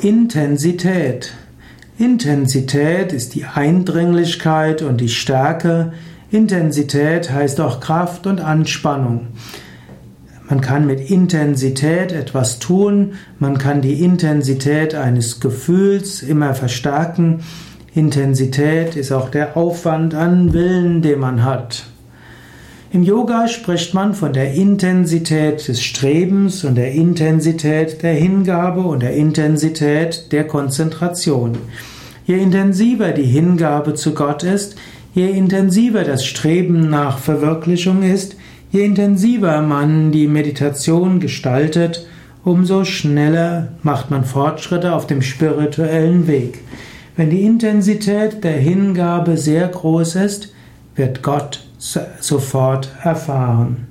Intensität. Intensität ist die Eindringlichkeit und die Stärke. Intensität heißt auch Kraft und Anspannung. Man kann mit Intensität etwas tun, man kann die Intensität eines Gefühls immer verstärken. Intensität ist auch der Aufwand an Willen, den man hat. Im Yoga spricht man von der Intensität des Strebens und der Intensität der Hingabe und der Intensität der Konzentration. Je intensiver die Hingabe zu Gott ist, je intensiver das Streben nach Verwirklichung ist, je intensiver man die Meditation gestaltet, umso schneller macht man Fortschritte auf dem spirituellen Weg. Wenn die Intensität der Hingabe sehr groß ist, wird Gott sofort erfahren.